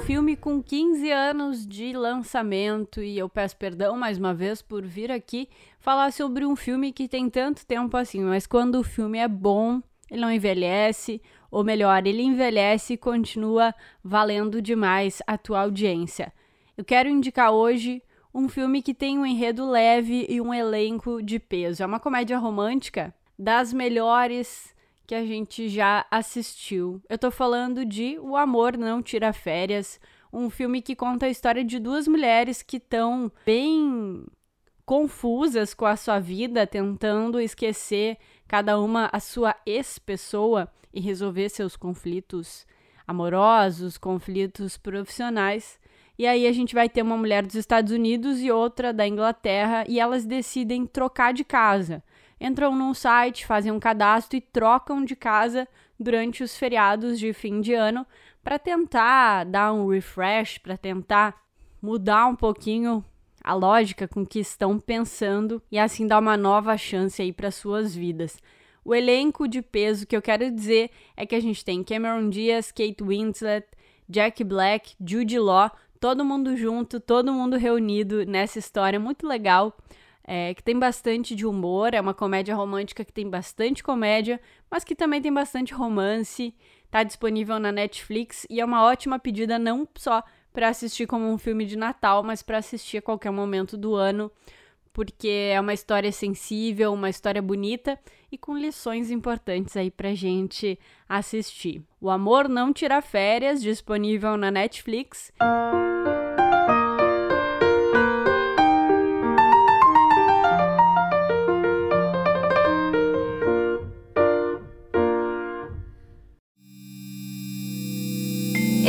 filme com 15 anos de lançamento e eu peço perdão mais uma vez por vir aqui falar sobre um filme que tem tanto tempo assim, mas quando o filme é bom, ele não envelhece, ou melhor, ele envelhece e continua valendo demais a tua audiência. Eu quero indicar hoje um filme que tem um enredo leve e um elenco de peso. É uma comédia romântica das melhores que a gente já assistiu. Eu tô falando de O Amor Não Tira Férias, um filme que conta a história de duas mulheres que estão bem confusas com a sua vida, tentando esquecer cada uma a sua ex-pessoa e resolver seus conflitos amorosos, conflitos profissionais. E aí a gente vai ter uma mulher dos Estados Unidos e outra da Inglaterra e elas decidem trocar de casa entram num site, fazem um cadastro e trocam de casa durante os feriados de fim de ano para tentar dar um refresh, para tentar mudar um pouquinho a lógica com que estão pensando e assim dar uma nova chance aí para suas vidas. O elenco de peso que eu quero dizer é que a gente tem Cameron Diaz, Kate Winslet, Jack Black, Jude Law, todo mundo junto, todo mundo reunido nessa história muito legal é, que tem bastante de humor, é uma comédia romântica que tem bastante comédia, mas que também tem bastante romance. Tá disponível na Netflix e é uma ótima pedida não só para assistir como um filme de Natal, mas para assistir a qualquer momento do ano, porque é uma história sensível, uma história bonita e com lições importantes aí pra gente assistir. O Amor Não Tira Férias, disponível na Netflix.